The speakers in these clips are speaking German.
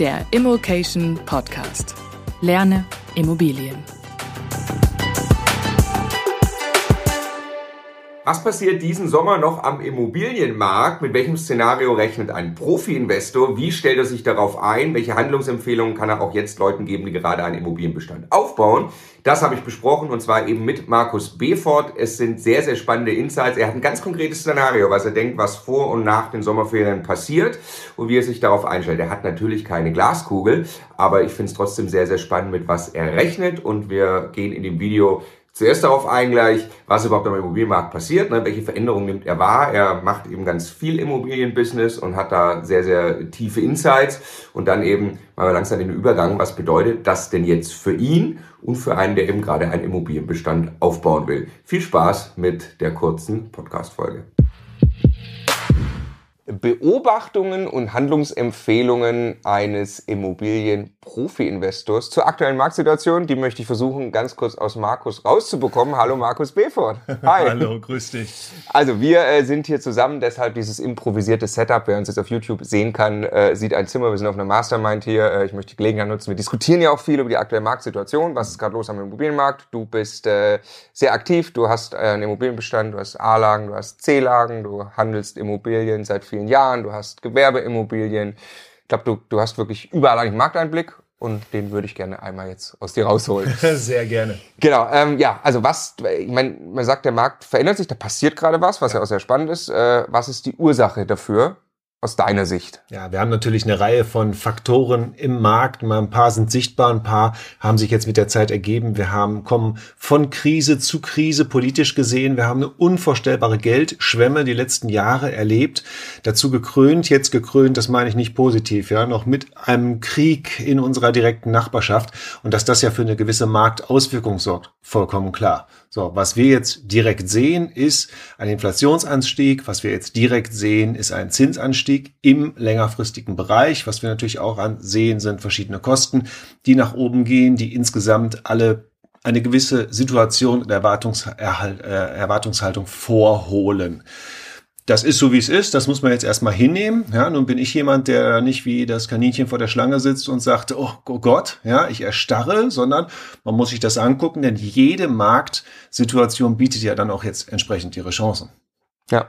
der Immokation Podcast. Lerne Immobilien. Was passiert diesen Sommer noch am Immobilienmarkt? Mit welchem Szenario rechnet ein Profi-Investor? Wie stellt er sich darauf ein? Welche Handlungsempfehlungen kann er auch jetzt Leuten geben, die gerade einen Immobilienbestand aufbauen? Das habe ich besprochen und zwar eben mit Markus Befort. Es sind sehr, sehr spannende Insights. Er hat ein ganz konkretes Szenario, was er denkt, was vor und nach den Sommerferien passiert und wie er sich darauf einstellt. Er hat natürlich keine Glaskugel, aber ich finde es trotzdem sehr, sehr spannend, mit was er rechnet und wir gehen in dem Video zuerst darauf ein gleich, was überhaupt am Immobilienmarkt passiert, ne, welche Veränderungen nimmt er wahr. Er macht eben ganz viel Immobilienbusiness und hat da sehr, sehr tiefe Insights. Und dann eben mal langsam den Übergang, was bedeutet das denn jetzt für ihn und für einen, der eben gerade einen Immobilienbestand aufbauen will. Viel Spaß mit der kurzen Podcast-Folge. Beobachtungen und Handlungsempfehlungen eines Immobilien-Profi-Investors zur aktuellen Marktsituation. Die möchte ich versuchen, ganz kurz aus Markus rauszubekommen. Hallo Markus Befort. Hi. Hallo, grüß dich. Also wir äh, sind hier zusammen, deshalb dieses improvisierte Setup. Wer uns jetzt auf YouTube sehen kann, äh, sieht ein Zimmer. Wir sind auf einer Mastermind hier. Äh, ich möchte die Gelegenheit nutzen. Wir diskutieren ja auch viel über die aktuelle Marktsituation. Was ist gerade los am Immobilienmarkt? Du bist äh, sehr aktiv. Du hast äh, einen Immobilienbestand, du hast A-Lagen, du hast C-Lagen, du handelst Immobilien seit vielen Jahren, du hast Gewerbeimmobilien. Ich glaube, du, du hast wirklich überall einen Markteinblick und den würde ich gerne einmal jetzt aus dir rausholen. Sehr gerne. Genau, ähm, ja, also was, ich meine, man sagt, der Markt verändert sich, da passiert gerade was, was ja. ja auch sehr spannend ist. Äh, was ist die Ursache dafür? Aus deiner Sicht? Ja, wir haben natürlich eine Reihe von Faktoren im Markt. Mal ein paar sind sichtbar, ein paar haben sich jetzt mit der Zeit ergeben. Wir haben kommen von Krise zu Krise politisch gesehen. Wir haben eine unvorstellbare Geldschwemme die letzten Jahre erlebt. Dazu gekrönt, jetzt gekrönt, das meine ich nicht positiv, ja, noch mit einem Krieg in unserer direkten Nachbarschaft und dass das ja für eine gewisse Marktauswirkung sorgt, vollkommen klar. So, was wir jetzt direkt sehen, ist ein Inflationsanstieg. Was wir jetzt direkt sehen, ist ein Zinsanstieg im längerfristigen Bereich. Was wir natürlich auch sehen, sind verschiedene Kosten, die nach oben gehen, die insgesamt alle eine gewisse Situation der Erwartungserhalt, äh, Erwartungshaltung vorholen das ist so, wie es ist. Das muss man jetzt erstmal hinnehmen. Ja, nun bin ich jemand, der nicht wie das Kaninchen vor der Schlange sitzt und sagt, oh, Gott, ja, ich erstarre, sondern man muss sich das angucken, denn jede Marktsituation bietet ja dann auch jetzt entsprechend ihre Chancen. Ja.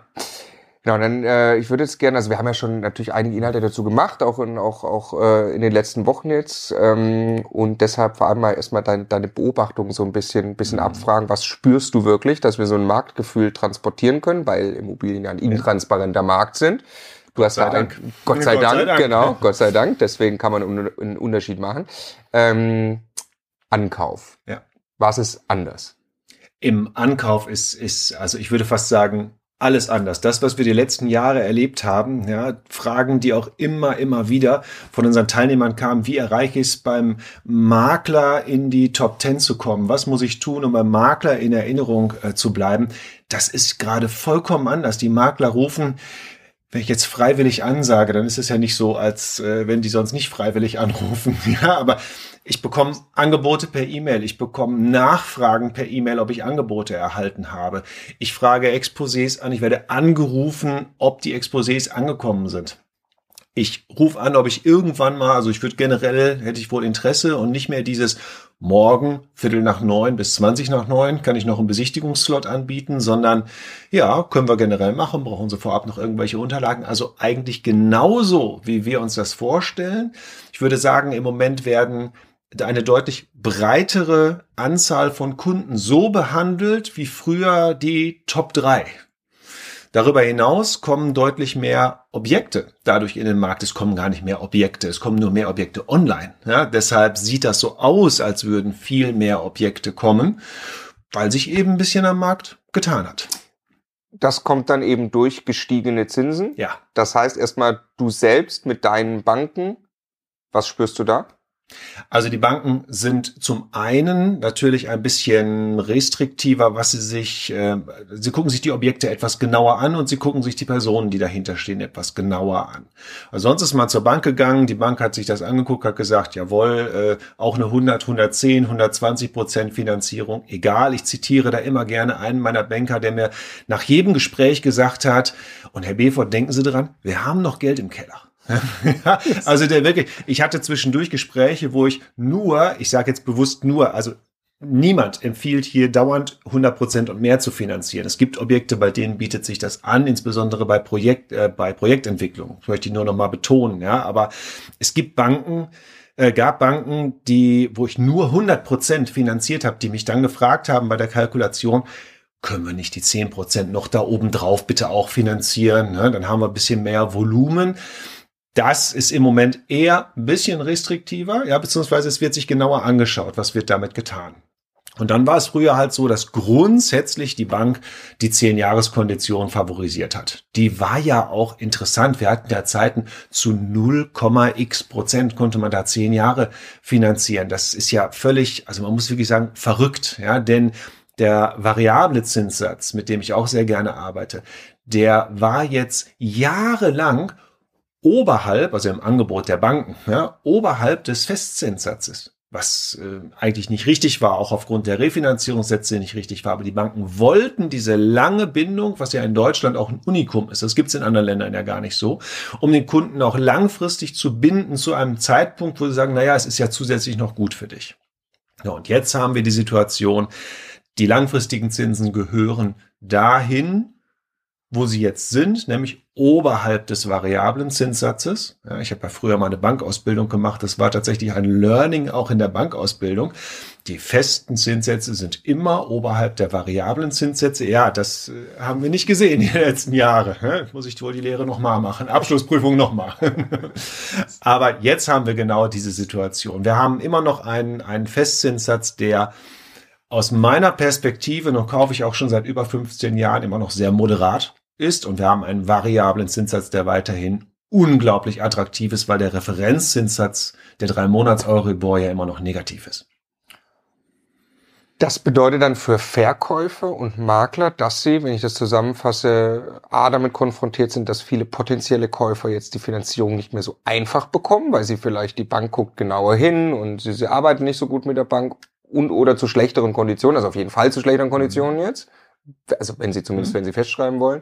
Genau, dann äh, ich würde jetzt gerne, also wir haben ja schon natürlich einige Inhalte dazu gemacht, auch in, auch, auch äh, in den letzten Wochen jetzt. Ähm, und deshalb vor allem mal erstmal dein, deine Beobachtung so ein bisschen, bisschen mhm. abfragen, was spürst du wirklich, dass wir so ein Marktgefühl transportieren können, weil Immobilien ja ein intransparenter Markt sind. Du hast Gott sei Dank. Gott sei, Gott Dank, sei Dank, genau, Gott sei Dank, deswegen kann man einen Unterschied machen. Ähm, Ankauf. Ja. Was ist anders? Im Ankauf ist, ist, also ich würde fast sagen, alles anders. Das, was wir die letzten Jahre erlebt haben, ja, Fragen, die auch immer, immer wieder von unseren Teilnehmern kamen, wie erreiche ich es beim Makler in die Top Ten zu kommen? Was muss ich tun, um beim Makler in Erinnerung äh, zu bleiben? Das ist gerade vollkommen anders. Die Makler rufen, wenn ich jetzt freiwillig ansage, dann ist es ja nicht so, als äh, wenn die sonst nicht freiwillig anrufen. Ja, aber ich bekomme Angebote per E-Mail, ich bekomme Nachfragen per E-Mail, ob ich Angebote erhalten habe. Ich frage Exposés an, ich werde angerufen, ob die Exposés angekommen sind. Ich rufe an, ob ich irgendwann mal, also ich würde generell, hätte ich wohl Interesse und nicht mehr dieses morgen, Viertel nach neun bis zwanzig nach neun, kann ich noch einen Besichtigungsslot anbieten, sondern ja, können wir generell machen, brauchen Sie vorab noch irgendwelche Unterlagen. Also eigentlich genauso, wie wir uns das vorstellen. Ich würde sagen, im Moment werden eine deutlich breitere Anzahl von Kunden so behandelt wie früher die Top 3. Darüber hinaus kommen deutlich mehr Objekte dadurch in den Markt. Es kommen gar nicht mehr Objekte, es kommen nur mehr Objekte online. Ja, deshalb sieht das so aus, als würden viel mehr Objekte kommen, weil sich eben ein bisschen am Markt getan hat. Das kommt dann eben durch gestiegene Zinsen. Ja. Das heißt erstmal, du selbst mit deinen Banken, was spürst du da? Also die Banken sind zum einen natürlich ein bisschen restriktiver, was sie sich, äh, sie gucken sich die Objekte etwas genauer an und sie gucken sich die Personen, die dahinter stehen, etwas genauer an. Also sonst ist man zur Bank gegangen, die Bank hat sich das angeguckt, hat gesagt, jawohl, äh, auch eine 100, 110, 120 Prozent Finanzierung, egal. Ich zitiere da immer gerne einen meiner Banker, der mir nach jedem Gespräch gesagt hat, und Herr Befort, denken Sie dran, wir haben noch Geld im Keller. Also der wirklich, ich hatte zwischendurch Gespräche, wo ich nur, ich sage jetzt bewusst nur, also niemand empfiehlt hier dauernd 100 Prozent und mehr zu finanzieren. Es gibt Objekte, bei denen bietet sich das an, insbesondere bei Projekt, äh, bei Projektentwicklung. Das möchte ich nur noch mal betonen, ja. Aber es gibt Banken, äh, gab Banken, die, wo ich nur 100 Prozent finanziert habe, die mich dann gefragt haben bei der Kalkulation, können wir nicht die 10 Prozent noch da oben drauf bitte auch finanzieren? Ne? Dann haben wir ein bisschen mehr Volumen. Das ist im Moment eher ein bisschen restriktiver, ja, beziehungsweise es wird sich genauer angeschaut, was wird damit getan. Und dann war es früher halt so, dass grundsätzlich die Bank die 10-Jahres-Kondition favorisiert hat. Die war ja auch interessant. Wir hatten ja Zeiten zu 0,x Prozent konnte man da 10 Jahre finanzieren. Das ist ja völlig, also man muss wirklich sagen, verrückt, ja, denn der variable Zinssatz, mit dem ich auch sehr gerne arbeite, der war jetzt jahrelang oberhalb, also im Angebot der Banken, ja, oberhalb des Festzinssatzes was äh, eigentlich nicht richtig war, auch aufgrund der Refinanzierungssätze nicht richtig war. Aber die Banken wollten diese lange Bindung, was ja in Deutschland auch ein Unikum ist, das gibt es in anderen Ländern ja gar nicht so, um den Kunden auch langfristig zu binden zu einem Zeitpunkt, wo sie sagen, naja, es ist ja zusätzlich noch gut für dich. Ja, und jetzt haben wir die Situation, die langfristigen Zinsen gehören dahin, wo sie jetzt sind, nämlich oberhalb des variablen Zinssatzes. Ja, ich habe ja früher mal eine Bankausbildung gemacht. Das war tatsächlich ein Learning auch in der Bankausbildung. Die festen Zinssätze sind immer oberhalb der variablen Zinssätze. Ja, das äh, haben wir nicht gesehen in den letzten Jahren. Ja, muss ich wohl die Lehre nochmal machen. Abschlussprüfung nochmal. Aber jetzt haben wir genau diese Situation. Wir haben immer noch einen, einen Festzinssatz, der aus meiner Perspektive, noch kaufe ich auch schon seit über 15 Jahren, immer noch sehr moderat ist. Und wir haben einen variablen Zinssatz, der weiterhin unglaublich attraktiv ist, weil der Referenzzinssatz der drei Monats Euribor ja immer noch negativ ist. Das bedeutet dann für Verkäufer und Makler, dass sie, wenn ich das zusammenfasse, A, damit konfrontiert sind, dass viele potenzielle Käufer jetzt die Finanzierung nicht mehr so einfach bekommen, weil sie vielleicht die Bank guckt genauer hin und sie, sie arbeiten nicht so gut mit der Bank und oder zu schlechteren Konditionen, also auf jeden Fall zu schlechteren Konditionen jetzt also wenn sie zumindest, mhm. wenn sie festschreiben wollen,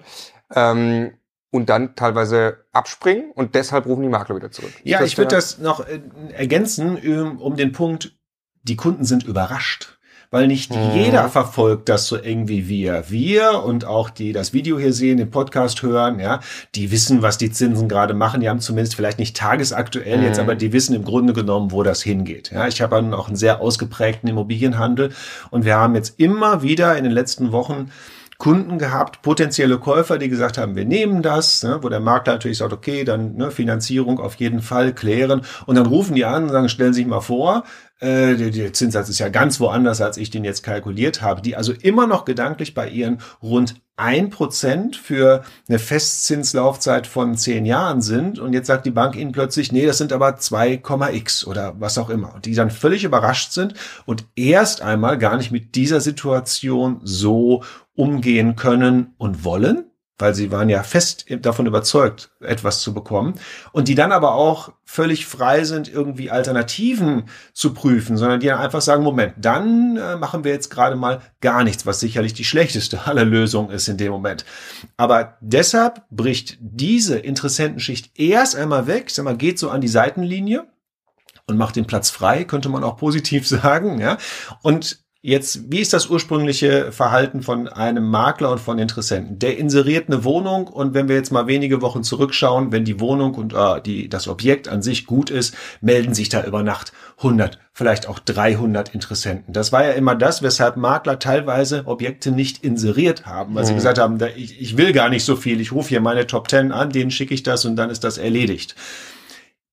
ähm, und dann teilweise abspringen und deshalb rufen die Makler wieder zurück. Ja, ich würde das noch äh, ergänzen um den Punkt, die Kunden sind überrascht weil nicht mhm. jeder verfolgt das so irgendwie wir. Wir und auch die das Video hier sehen, den Podcast hören, ja, die wissen, was die Zinsen gerade machen. Die haben zumindest vielleicht nicht tagesaktuell mhm. jetzt, aber die wissen im Grunde genommen, wo das hingeht. Ja, ich habe auch einen sehr ausgeprägten Immobilienhandel und wir haben jetzt immer wieder in den letzten Wochen Kunden gehabt, potenzielle Käufer, die gesagt haben, wir nehmen das, ne, wo der Makler natürlich sagt, okay, dann ne, Finanzierung auf jeden Fall klären. Und dann rufen die an und sagen, stellen Sie sich mal vor, äh, der, der Zinssatz ist ja ganz woanders, als ich den jetzt kalkuliert habe, die also immer noch gedanklich bei ihren rund ein Prozent für eine Festzinslaufzeit von zehn Jahren sind und jetzt sagt die Bank ihnen plötzlich, nee, das sind aber 2,x oder was auch immer. Und die dann völlig überrascht sind und erst einmal gar nicht mit dieser Situation so umgehen können und wollen weil sie waren ja fest davon überzeugt, etwas zu bekommen, und die dann aber auch völlig frei sind, irgendwie Alternativen zu prüfen, sondern die dann einfach sagen, Moment, dann äh, machen wir jetzt gerade mal gar nichts, was sicherlich die schlechteste aller Lösungen ist in dem Moment. Aber deshalb bricht diese Interessentenschicht erst einmal weg, ich sag mal, geht so an die Seitenlinie und macht den Platz frei, könnte man auch positiv sagen, ja, und Jetzt, wie ist das ursprüngliche Verhalten von einem Makler und von Interessenten? Der inseriert eine Wohnung und wenn wir jetzt mal wenige Wochen zurückschauen, wenn die Wohnung und äh, die, das Objekt an sich gut ist, melden sich da über Nacht 100, vielleicht auch 300 Interessenten. Das war ja immer das, weshalb Makler teilweise Objekte nicht inseriert haben, weil mhm. sie gesagt haben, ich, ich will gar nicht so viel, ich rufe hier meine Top 10 an, denen schicke ich das und dann ist das erledigt.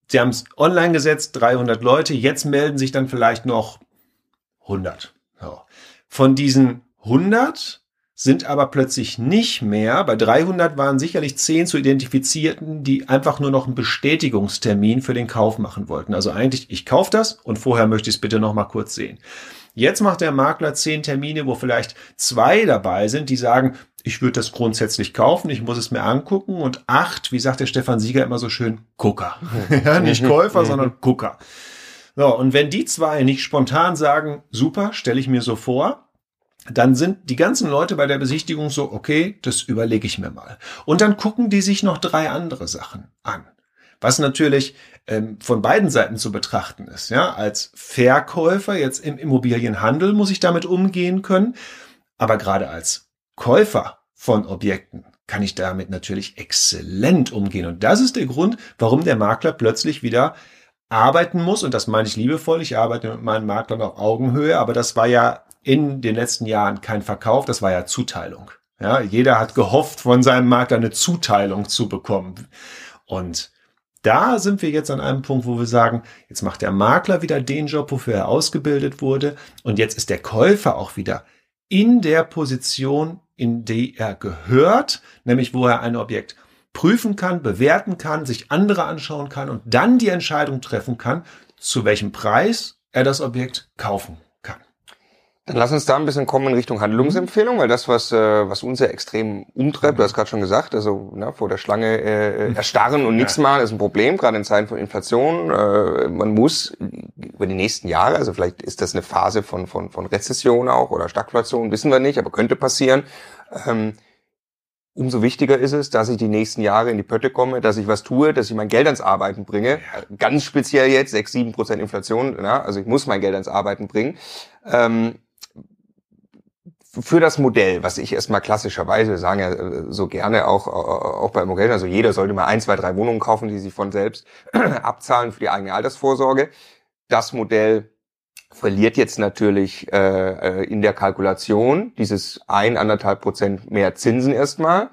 Sie haben es online gesetzt, 300 Leute, jetzt melden sich dann vielleicht noch 100. Von diesen 100 sind aber plötzlich nicht mehr, bei 300 waren sicherlich 10 zu identifizierten, die einfach nur noch einen Bestätigungstermin für den Kauf machen wollten. Also eigentlich, ich kaufe das und vorher möchte ich es bitte noch mal kurz sehen. Jetzt macht der Makler 10 Termine, wo vielleicht zwei dabei sind, die sagen, ich würde das grundsätzlich kaufen, ich muss es mir angucken und acht, wie sagt der Stefan Sieger immer so schön, Gucker. ja, nicht Käufer, sondern Gucker. So, und wenn die zwei nicht spontan sagen, super, stelle ich mir so vor, dann sind die ganzen Leute bei der Besichtigung so, okay, das überlege ich mir mal. Und dann gucken die sich noch drei andere Sachen an. was natürlich ähm, von beiden Seiten zu betrachten ist. Ja, als Verkäufer jetzt im Immobilienhandel muss ich damit umgehen können, aber gerade als Käufer von Objekten kann ich damit natürlich exzellent umgehen. Und das ist der Grund, warum der Makler plötzlich wieder arbeiten muss. Und das meine ich liebevoll. Ich arbeite mit meinen Maklern auf Augenhöhe, aber das war ja in den letzten Jahren kein Verkauf, das war ja Zuteilung. Ja, jeder hat gehofft, von seinem Makler eine Zuteilung zu bekommen. Und da sind wir jetzt an einem Punkt, wo wir sagen, jetzt macht der Makler wieder den Job, wofür er ausgebildet wurde. Und jetzt ist der Käufer auch wieder in der Position, in die er gehört, nämlich wo er ein Objekt prüfen kann, bewerten kann, sich andere anschauen kann und dann die Entscheidung treffen kann, zu welchem Preis er das Objekt kaufen dann lass uns da ein bisschen kommen in Richtung Handlungsempfehlung, weil das, was, äh, was uns ja extrem umtreibt, du hast gerade schon gesagt, also ne, vor der Schlange äh, mhm. erstarren und nichts machen, ist ein Problem, gerade in Zeiten von Inflation. Äh, man muss über die nächsten Jahre, also vielleicht ist das eine Phase von, von, von Rezession auch oder Stagflation, wissen wir nicht, aber könnte passieren. Ähm, umso wichtiger ist es, dass ich die nächsten Jahre in die Pötte komme, dass ich was tue, dass ich mein Geld ans Arbeiten bringe. Ganz speziell jetzt, 6, 7 Prozent Inflation, na, also ich muss mein Geld ans Arbeiten bringen. Ähm, für das Modell, was ich erstmal klassischerweise, wir sagen ja äh, so gerne auch, äh, auch bei Immobilien, also jeder sollte mal ein, zwei, drei Wohnungen kaufen, die sich von selbst abzahlen für die eigene Altersvorsorge. Das Modell verliert jetzt natürlich äh, äh in der Kalkulation dieses ein, anderthalb Prozent mehr Zinsen erstmal.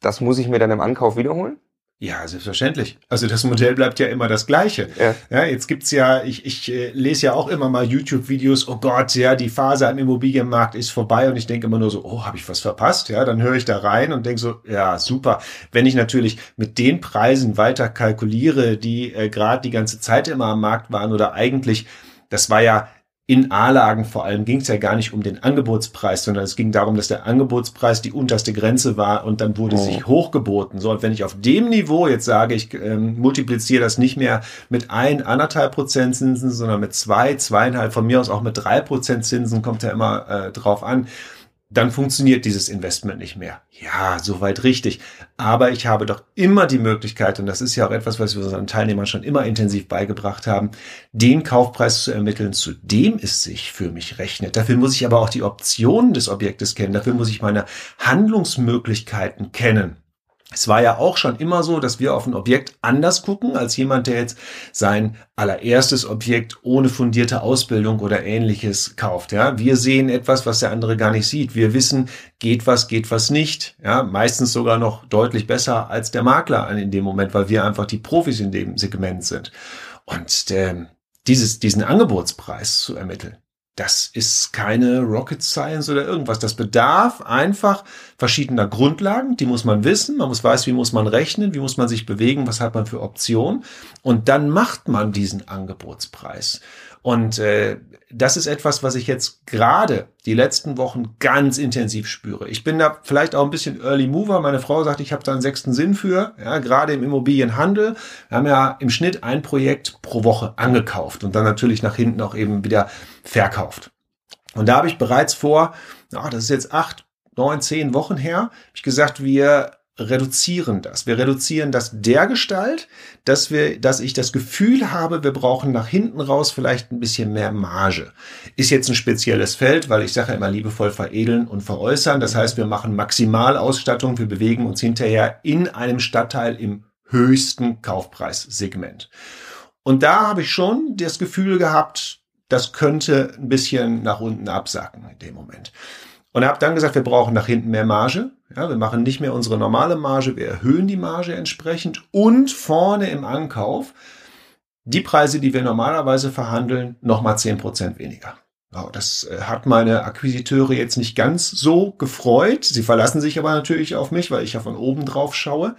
Das muss ich mir dann im Ankauf wiederholen? Ja, selbstverständlich. Also das Modell bleibt ja immer das gleiche. Ja, ja jetzt gibt's ja, ich, ich äh, lese ja auch immer mal YouTube-Videos, oh Gott, ja, die Phase am Immobilienmarkt ist vorbei und ich denke immer nur so, oh, habe ich was verpasst? Ja, dann höre ich da rein und denke so, ja, super. Wenn ich natürlich mit den Preisen weiter kalkuliere, die äh, gerade die ganze Zeit immer am Markt waren oder eigentlich, das war ja in A-Lagen vor allem ging es ja gar nicht um den Angebotspreis, sondern es ging darum, dass der Angebotspreis die unterste Grenze war und dann wurde oh. sich hochgeboten. So, und wenn ich auf dem Niveau jetzt sage, ich ähm, multipliziere das nicht mehr mit ein, anderthalb Prozent Zinsen, sondern mit zwei, zweieinhalb, von mir aus auch mit drei Prozent Zinsen, kommt ja immer äh, drauf an, dann funktioniert dieses Investment nicht mehr. Ja, soweit richtig. Aber ich habe doch immer die Möglichkeit, und das ist ja auch etwas, was wir unseren Teilnehmern schon immer intensiv beigebracht haben, den Kaufpreis zu ermitteln, zu dem es sich für mich rechnet. Dafür muss ich aber auch die Optionen des Objektes kennen. Dafür muss ich meine Handlungsmöglichkeiten kennen. Es war ja auch schon immer so, dass wir auf ein Objekt anders gucken als jemand, der jetzt sein allererstes Objekt ohne fundierte Ausbildung oder ähnliches kauft. Ja, wir sehen etwas, was der andere gar nicht sieht. Wir wissen, geht was, geht was nicht. Ja, meistens sogar noch deutlich besser als der Makler in dem Moment, weil wir einfach die Profis in dem Segment sind. Und äh, dieses, diesen Angebotspreis zu ermitteln, das ist keine Rocket Science oder irgendwas. Das bedarf einfach verschiedener Grundlagen. Die muss man wissen. Man muss weiß, wie muss man rechnen, wie muss man sich bewegen, was hat man für Optionen. Und dann macht man diesen Angebotspreis. Und äh, das ist etwas, was ich jetzt gerade die letzten Wochen ganz intensiv spüre. Ich bin da vielleicht auch ein bisschen Early Mover. Meine Frau sagt, ich habe da einen sechsten Sinn für, ja, gerade im Immobilienhandel. Wir haben ja im Schnitt ein Projekt pro Woche angekauft und dann natürlich nach hinten auch eben wieder verkauft. Und da habe ich bereits vor, ach, das ist jetzt acht, neun, zehn Wochen her, habe ich gesagt, wir reduzieren das. Wir reduzieren das der Gestalt, dass wir, dass ich das Gefühl habe, wir brauchen nach hinten raus vielleicht ein bisschen mehr Marge. Ist jetzt ein spezielles Feld, weil ich sage immer liebevoll veredeln und veräußern. Das heißt, wir machen Maximalausstattung. Wir bewegen uns hinterher in einem Stadtteil im höchsten Kaufpreissegment. Und da habe ich schon das Gefühl gehabt, das könnte ein bisschen nach unten absacken in dem Moment. Und habe dann gesagt, wir brauchen nach hinten mehr Marge. Ja, wir machen nicht mehr unsere normale Marge, wir erhöhen die Marge entsprechend und vorne im Ankauf die Preise, die wir normalerweise verhandeln, nochmal zehn Prozent weniger. Das äh, hat meine Akquisiteure jetzt nicht ganz so gefreut. Sie verlassen sich aber natürlich auf mich, weil ich ja von oben drauf schaue.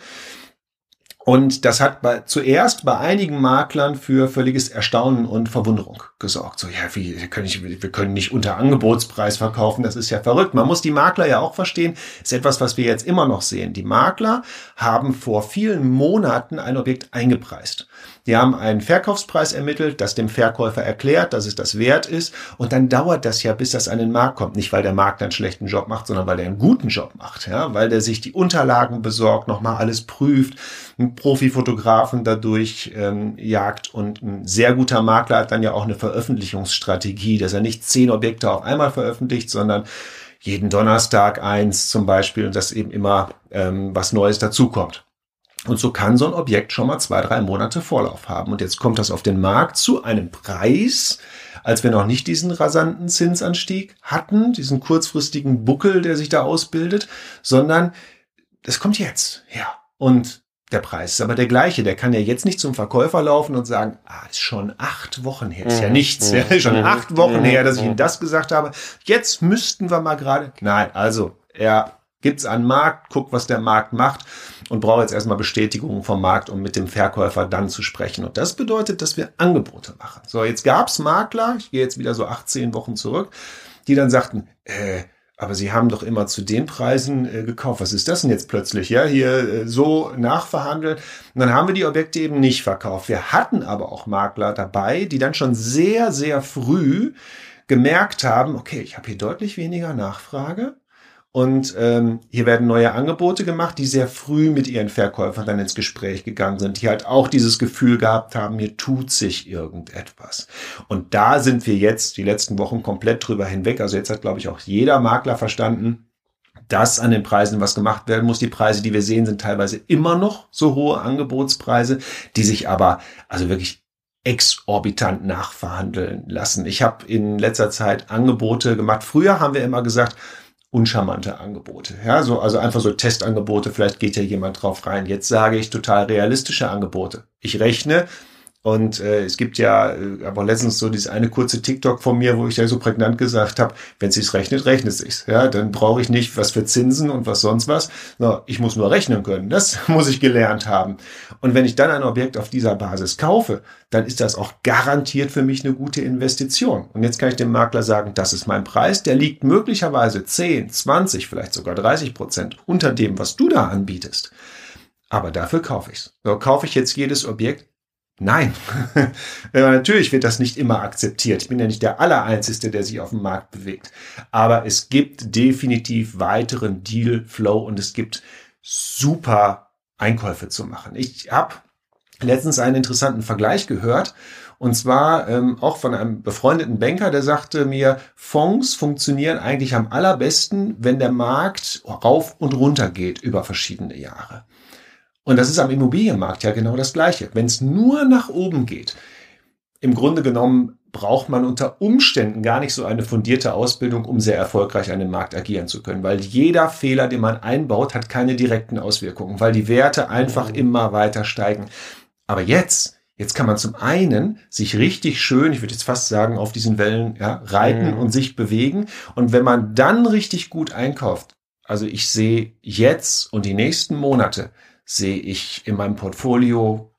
Und das hat bei, zuerst bei einigen Maklern für völliges Erstaunen und Verwunderung gesorgt. So, ja, wie, können, nicht, wir können nicht unter Angebotspreis verkaufen, das ist ja verrückt. Man muss die Makler ja auch verstehen, ist etwas, was wir jetzt immer noch sehen. Die Makler haben vor vielen Monaten ein Objekt eingepreist. Die haben einen Verkaufspreis ermittelt, das dem Verkäufer erklärt, dass es das wert ist. Und dann dauert das ja, bis das an den Markt kommt. Nicht, weil der Markt einen schlechten Job macht, sondern weil der einen guten Job macht. Ja? Weil der sich die Unterlagen besorgt, nochmal alles prüft, ähm, Profifotografen dadurch ähm, jagt und ein sehr guter Makler hat dann ja auch eine Veröffentlichungsstrategie, dass er nicht zehn Objekte auf einmal veröffentlicht, sondern jeden Donnerstag eins zum Beispiel und dass eben immer ähm, was Neues dazukommt. Und so kann so ein Objekt schon mal zwei, drei Monate Vorlauf haben. Und jetzt kommt das auf den Markt zu einem Preis, als wir noch nicht diesen rasanten Zinsanstieg hatten, diesen kurzfristigen Buckel, der sich da ausbildet, sondern das kommt jetzt her. Und der Preis ist aber der gleiche. Der kann ja jetzt nicht zum Verkäufer laufen und sagen, ah, ist schon acht Wochen her. Ist ja mhm. nichts. Ja, ist schon mhm. acht Wochen her, dass ich mhm. Ihnen das gesagt habe. Jetzt müssten wir mal gerade. Nein, also er gibt's einen Markt, guckt, was der Markt macht und braucht jetzt erstmal Bestätigung vom Markt, um mit dem Verkäufer dann zu sprechen. Und das bedeutet, dass wir Angebote machen. So, jetzt gab's Makler, ich gehe jetzt wieder so 18 Wochen zurück, die dann sagten, äh, aber Sie haben doch immer zu den Preisen äh, gekauft. Was ist das denn jetzt plötzlich? Ja, hier äh, so nachverhandelt. Und dann haben wir die Objekte eben nicht verkauft. Wir hatten aber auch Makler dabei, die dann schon sehr, sehr früh gemerkt haben, okay, ich habe hier deutlich weniger Nachfrage. Und ähm, hier werden neue Angebote gemacht, die sehr früh mit ihren Verkäufern dann ins Gespräch gegangen sind, die halt auch dieses Gefühl gehabt haben, hier tut sich irgendetwas. Und da sind wir jetzt die letzten Wochen komplett drüber hinweg. Also jetzt hat, glaube ich, auch jeder Makler verstanden, dass an den Preisen was gemacht werden muss. Die Preise, die wir sehen, sind teilweise immer noch so hohe Angebotspreise, die sich aber also wirklich exorbitant nachverhandeln lassen. Ich habe in letzter Zeit Angebote gemacht. Früher haben wir immer gesagt, uncharmante Angebote. Ja, so, also einfach so Testangebote, vielleicht geht ja jemand drauf rein. Jetzt sage ich total realistische Angebote. Ich rechne und äh, es gibt ja, äh, aber letztens so dieses eine kurze TikTok von mir, wo ich ja so prägnant gesagt habe, wenn es sich rechnet, rechnet es sich. Ja, dann brauche ich nicht was für Zinsen und was sonst was. No, ich muss nur rechnen können. Das muss ich gelernt haben. Und wenn ich dann ein Objekt auf dieser Basis kaufe, dann ist das auch garantiert für mich eine gute Investition. Und jetzt kann ich dem Makler sagen, das ist mein Preis. Der liegt möglicherweise 10, 20, vielleicht sogar 30 Prozent unter dem, was du da anbietest. Aber dafür kaufe ich's. So, kaufe ich jetzt jedes Objekt, Nein, natürlich wird das nicht immer akzeptiert. Ich bin ja nicht der Allereinzige, der sich auf dem Markt bewegt. Aber es gibt definitiv weiteren Deal-Flow und es gibt super Einkäufe zu machen. Ich habe letztens einen interessanten Vergleich gehört und zwar ähm, auch von einem befreundeten Banker, der sagte mir, Fonds funktionieren eigentlich am allerbesten, wenn der Markt rauf und runter geht über verschiedene Jahre. Und das ist am Immobilienmarkt ja genau das Gleiche. Wenn es nur nach oben geht, im Grunde genommen braucht man unter Umständen gar nicht so eine fundierte Ausbildung, um sehr erfolgreich an dem Markt agieren zu können, weil jeder Fehler, den man einbaut, hat keine direkten Auswirkungen, weil die Werte einfach mhm. immer weiter steigen. Aber jetzt, jetzt kann man zum einen sich richtig schön, ich würde jetzt fast sagen, auf diesen Wellen ja, reiten mhm. und sich bewegen. Und wenn man dann richtig gut einkauft, also ich sehe jetzt und die nächsten Monate sehe ich in meinem Portfolio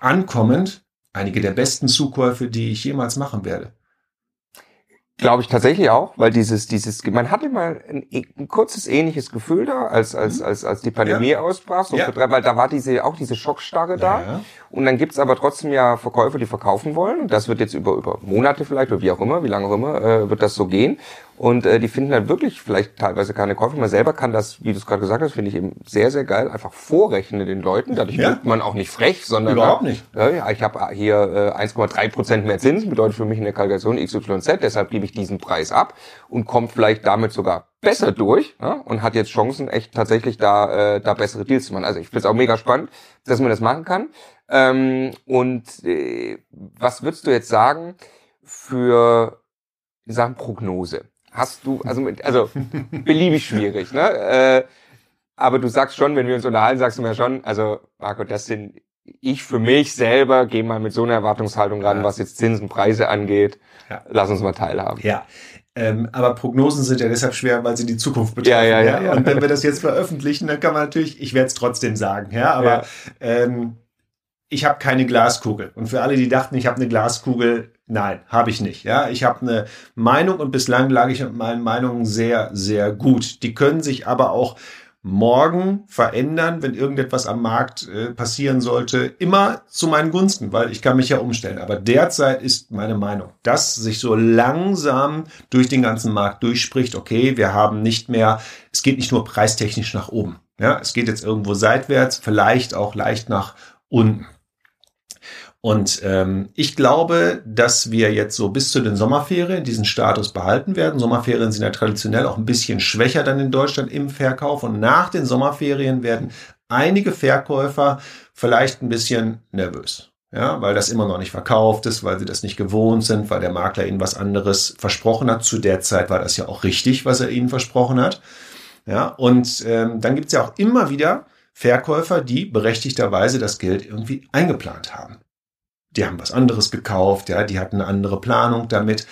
ankommend einige der besten Zukäufe, die ich jemals machen werde. Glaube ich tatsächlich auch, weil dieses, dieses, man hatte mal ein, ein kurzes ähnliches Gefühl da, als, als, mhm. als, als die Pandemie ja. ausbrach, so ja. drei, weil da war diese, auch diese Schockstarre da. Ja. Und dann gibt's aber trotzdem ja Verkäufer, die verkaufen wollen. Und das wird jetzt über, über Monate vielleicht, oder wie auch immer, wie lange auch immer, äh, wird das so gehen. Und äh, die finden halt wirklich vielleicht teilweise keine Käufer. Man selber kann das, wie du es gerade gesagt hast, finde ich eben sehr, sehr geil, einfach vorrechnen den Leuten. Dadurch ja. wird man auch nicht frech, sondern überhaupt nicht. Ja, ich habe hier äh, 1,3 Prozent mehr Zinsen, bedeutet für mich in der Kalkulation XYZ, deshalb gebe ich diesen Preis ab und kommt vielleicht damit sogar besser durch ja, und hat jetzt Chancen, echt tatsächlich da, äh, da bessere Deals zu machen. Also ich finde es auch mega spannend, dass man das machen kann. Ähm, und äh, was würdest du jetzt sagen für Sachen Prognose? Hast du, also, also beliebig schwierig, ne? Äh, aber du sagst schon, wenn wir uns unterhalten, sagst du mir schon, also Marco, das sind ich für mich selber gehe mal mit so einer Erwartungshaltung ran, ja. was jetzt Zinsen, Preise angeht. Ja. Lass uns mal teilhaben. Ja. Ähm, aber Prognosen sind ja deshalb schwer, weil sie die Zukunft betreffen. Ja, ja, ja, ja. Und wenn wir das jetzt veröffentlichen, dann kann man natürlich, ich werde es trotzdem sagen, ja, aber. Ähm, ich habe keine Glaskugel. Und für alle, die dachten, ich habe eine Glaskugel, nein, habe ich nicht. Ja, ich habe eine Meinung und bislang lag ich mit meinen Meinungen sehr, sehr gut. Die können sich aber auch morgen verändern, wenn irgendetwas am Markt äh, passieren sollte, immer zu meinen Gunsten, weil ich kann mich ja umstellen. Aber derzeit ist meine Meinung, dass sich so langsam durch den ganzen Markt durchspricht, okay, wir haben nicht mehr, es geht nicht nur preistechnisch nach oben. Ja, es geht jetzt irgendwo seitwärts, vielleicht auch leicht nach unten. Und ähm, ich glaube, dass wir jetzt so bis zu den Sommerferien diesen Status behalten werden. Sommerferien sind ja traditionell auch ein bisschen schwächer dann in Deutschland im Verkauf. Und nach den Sommerferien werden einige Verkäufer vielleicht ein bisschen nervös. Ja, weil das immer noch nicht verkauft ist, weil sie das nicht gewohnt sind, weil der Makler ihnen was anderes versprochen hat. Zu der Zeit war das ja auch richtig, was er ihnen versprochen hat. Ja, und ähm, dann gibt's ja auch immer wieder Verkäufer, die berechtigterweise das Geld irgendwie eingeplant haben die haben was anderes gekauft, ja, die hatten eine andere Planung damit.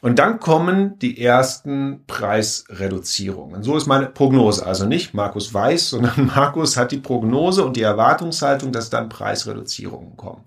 Und dann kommen die ersten Preisreduzierungen. So ist meine Prognose. Also nicht Markus weiß, sondern Markus hat die Prognose und die Erwartungshaltung, dass dann Preisreduzierungen kommen.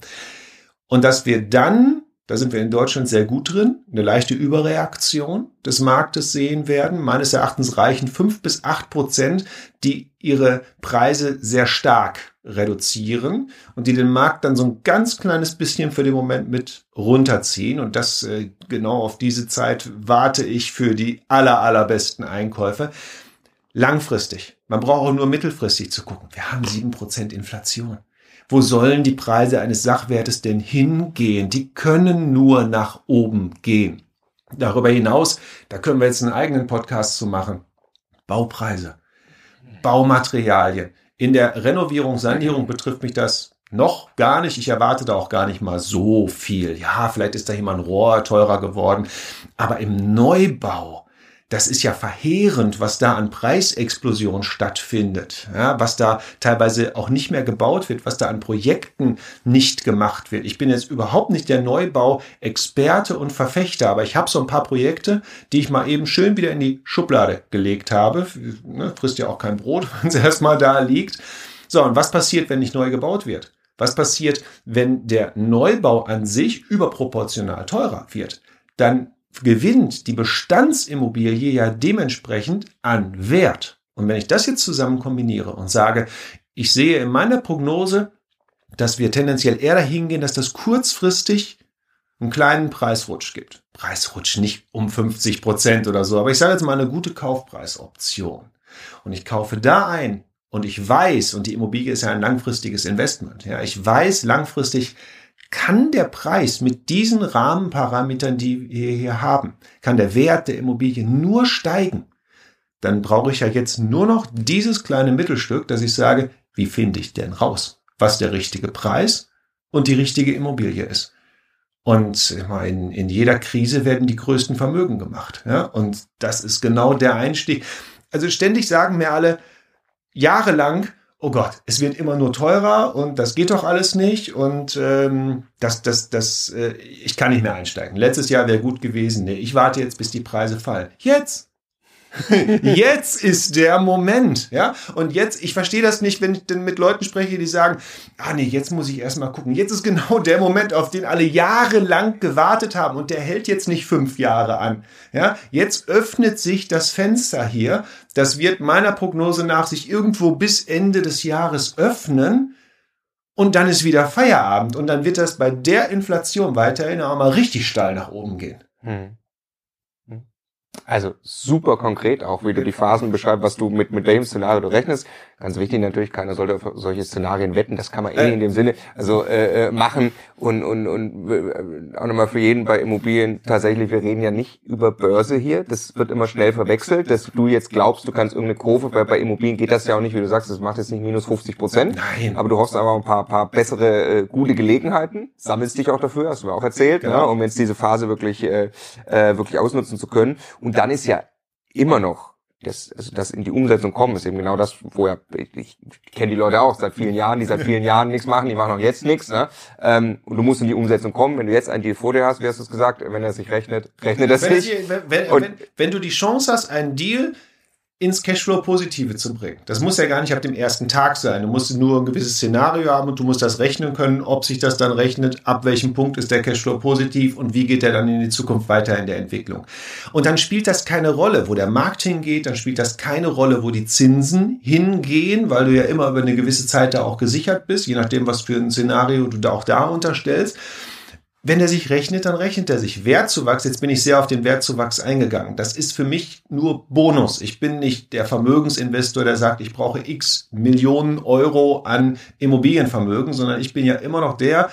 Und dass wir dann da sind wir in Deutschland sehr gut drin. Eine leichte Überreaktion des Marktes sehen werden. Meines Erachtens reichen fünf bis acht Prozent, die ihre Preise sehr stark reduzieren und die den Markt dann so ein ganz kleines bisschen für den Moment mit runterziehen. Und das äh, genau auf diese Zeit warte ich für die aller, allerbesten Einkäufe. Langfristig. Man braucht auch nur mittelfristig zu gucken. Wir haben sieben Prozent Inflation. Wo sollen die Preise eines Sachwertes denn hingehen? Die können nur nach oben gehen. Darüber hinaus, da können wir jetzt einen eigenen Podcast zu machen. Baupreise, Baumaterialien. In der Renovierung, Sanierung betrifft mich das noch gar nicht. Ich erwarte da auch gar nicht mal so viel. Ja, vielleicht ist da jemand Rohr teurer geworden. Aber im Neubau, das ist ja verheerend, was da an Preisexplosion stattfindet, ja, was da teilweise auch nicht mehr gebaut wird, was da an Projekten nicht gemacht wird. Ich bin jetzt überhaupt nicht der Neubau-Experte und Verfechter, aber ich habe so ein paar Projekte, die ich mal eben schön wieder in die Schublade gelegt habe. Ne, frisst ja auch kein Brot, wenn es erstmal da liegt. So, und was passiert, wenn nicht neu gebaut wird? Was passiert, wenn der Neubau an sich überproportional teurer wird? Dann gewinnt die Bestandsimmobilie ja dementsprechend an Wert. Und wenn ich das jetzt zusammen kombiniere und sage, ich sehe in meiner Prognose, dass wir tendenziell eher dahin gehen, dass das kurzfristig einen kleinen Preisrutsch gibt. Preisrutsch nicht um 50 Prozent oder so, aber ich sage jetzt mal eine gute Kaufpreisoption. Und ich kaufe da ein und ich weiß, und die Immobilie ist ja ein langfristiges Investment, ja, ich weiß langfristig, kann der Preis mit diesen Rahmenparametern, die wir hier haben, kann der Wert der Immobilie nur steigen, dann brauche ich ja jetzt nur noch dieses kleine Mittelstück, dass ich sage, wie finde ich denn raus, was der richtige Preis und die richtige Immobilie ist. Und in, in jeder Krise werden die größten Vermögen gemacht. Ja? Und das ist genau der Einstieg. Also ständig sagen mir alle, jahrelang, oh Gott, es wird immer nur teurer und das geht doch alles nicht und ähm, das, das, das, äh, ich kann nicht mehr einsteigen. Letztes Jahr wäre gut gewesen. Nee, ich warte jetzt, bis die Preise fallen. Jetzt jetzt ist der Moment, ja. Und jetzt, ich verstehe das nicht, wenn ich denn mit Leuten spreche, die sagen, ah nee, jetzt muss ich erstmal gucken. Jetzt ist genau der Moment, auf den alle jahrelang gewartet haben und der hält jetzt nicht fünf Jahre an, ja. Jetzt öffnet sich das Fenster hier. Das wird meiner Prognose nach sich irgendwo bis Ende des Jahres öffnen. Und dann ist wieder Feierabend und dann wird das bei der Inflation weiterhin auch mal richtig steil nach oben gehen. Hm. Also super konkret auch, wie du die Phasen beschreibst, was du mit, mit welchem Szenario du rechnest. Ganz wichtig natürlich, keiner sollte auf solche Szenarien wetten. Das kann man eh in dem Sinne also äh, äh, machen und und und äh, auch nochmal für jeden bei Immobilien tatsächlich. Wir reden ja nicht über Börse hier. Das wird immer schnell verwechselt, dass du jetzt glaubst, du kannst irgendeine Kurve. Bei, bei Immobilien geht das ja auch nicht, wie du sagst. Das macht jetzt nicht minus 50 Prozent. Nein. Aber du hoffst aber ein paar paar bessere äh, gute Gelegenheiten. Sammelst dich auch dafür, hast du mir auch erzählt, genau. ne, um jetzt diese Phase wirklich äh, äh, wirklich ausnutzen zu können. Und dann ist ja immer noch das, also das in die Umsetzung kommen, ist eben genau das, wo ja, ich, ich kenne die Leute auch seit vielen Jahren, die seit vielen Jahren nichts machen, die machen auch jetzt nichts. Ne? Ähm, und du musst in die Umsetzung kommen. Wenn du jetzt einen Deal vor dir hast, wie hast du es gesagt, wenn er sich rechnet, rechnet das wenn nicht. wenn, wenn, wenn, wenn du die Chance hast, einen Deal ins Cashflow-Positive zu bringen. Das muss ja gar nicht ab dem ersten Tag sein. Du musst nur ein gewisses Szenario haben und du musst das rechnen können, ob sich das dann rechnet, ab welchem Punkt ist der Cashflow positiv und wie geht er dann in die Zukunft weiter in der Entwicklung. Und dann spielt das keine Rolle, wo der Markt hingeht, dann spielt das keine Rolle, wo die Zinsen hingehen, weil du ja immer über eine gewisse Zeit da auch gesichert bist, je nachdem, was für ein Szenario du da auch da unterstellst wenn er sich rechnet, dann rechnet er sich. Wertzuwachs, jetzt bin ich sehr auf den Wertzuwachs eingegangen. Das ist für mich nur Bonus. Ich bin nicht der Vermögensinvestor, der sagt, ich brauche x Millionen Euro an Immobilienvermögen, sondern ich bin ja immer noch der,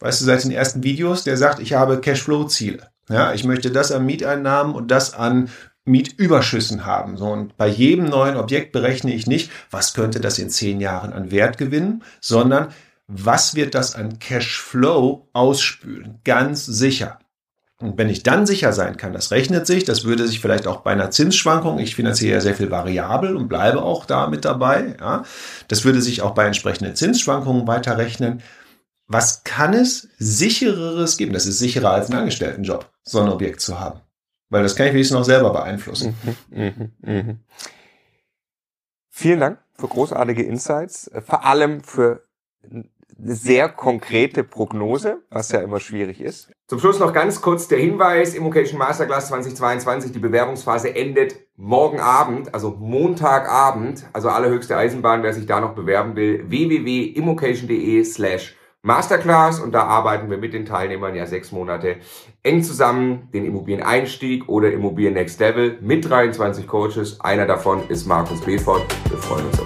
weißt du, seit den ersten Videos, der sagt, ich habe Cashflow-Ziele. Ja, ich möchte das an Mieteinnahmen und das an Mietüberschüssen haben. So, und bei jedem neuen Objekt berechne ich nicht, was könnte das in zehn Jahren an Wert gewinnen, sondern was wird das an Cashflow ausspülen? Ganz sicher. Und wenn ich dann sicher sein kann, das rechnet sich, das würde sich vielleicht auch bei einer Zinsschwankung, ich finanziere ja sehr viel variabel und bleibe auch da mit dabei, ja, das würde sich auch bei entsprechenden Zinsschwankungen weiterrechnen. Was kann es sichereres geben? Das ist sicherer als ein Angestelltenjob, so ein Objekt zu haben. Weil das kann ich wenigstens noch selber beeinflussen. Mhm, mh, mh. Vielen Dank für großartige Insights, vor allem für sehr konkrete Prognose, was ja immer schwierig ist. Zum Schluss noch ganz kurz der Hinweis, Immocation Masterclass 2022, die Bewerbungsphase endet morgen Abend, also Montagabend, also allerhöchste Eisenbahn, wer sich da noch bewerben will, www.immocation.de slash Masterclass und da arbeiten wir mit den Teilnehmern ja sechs Monate eng zusammen, den Immobilien-Einstieg oder Immobilien Next Level mit 23 Coaches. Einer davon ist Markus Befort. Wir freuen uns auf euch.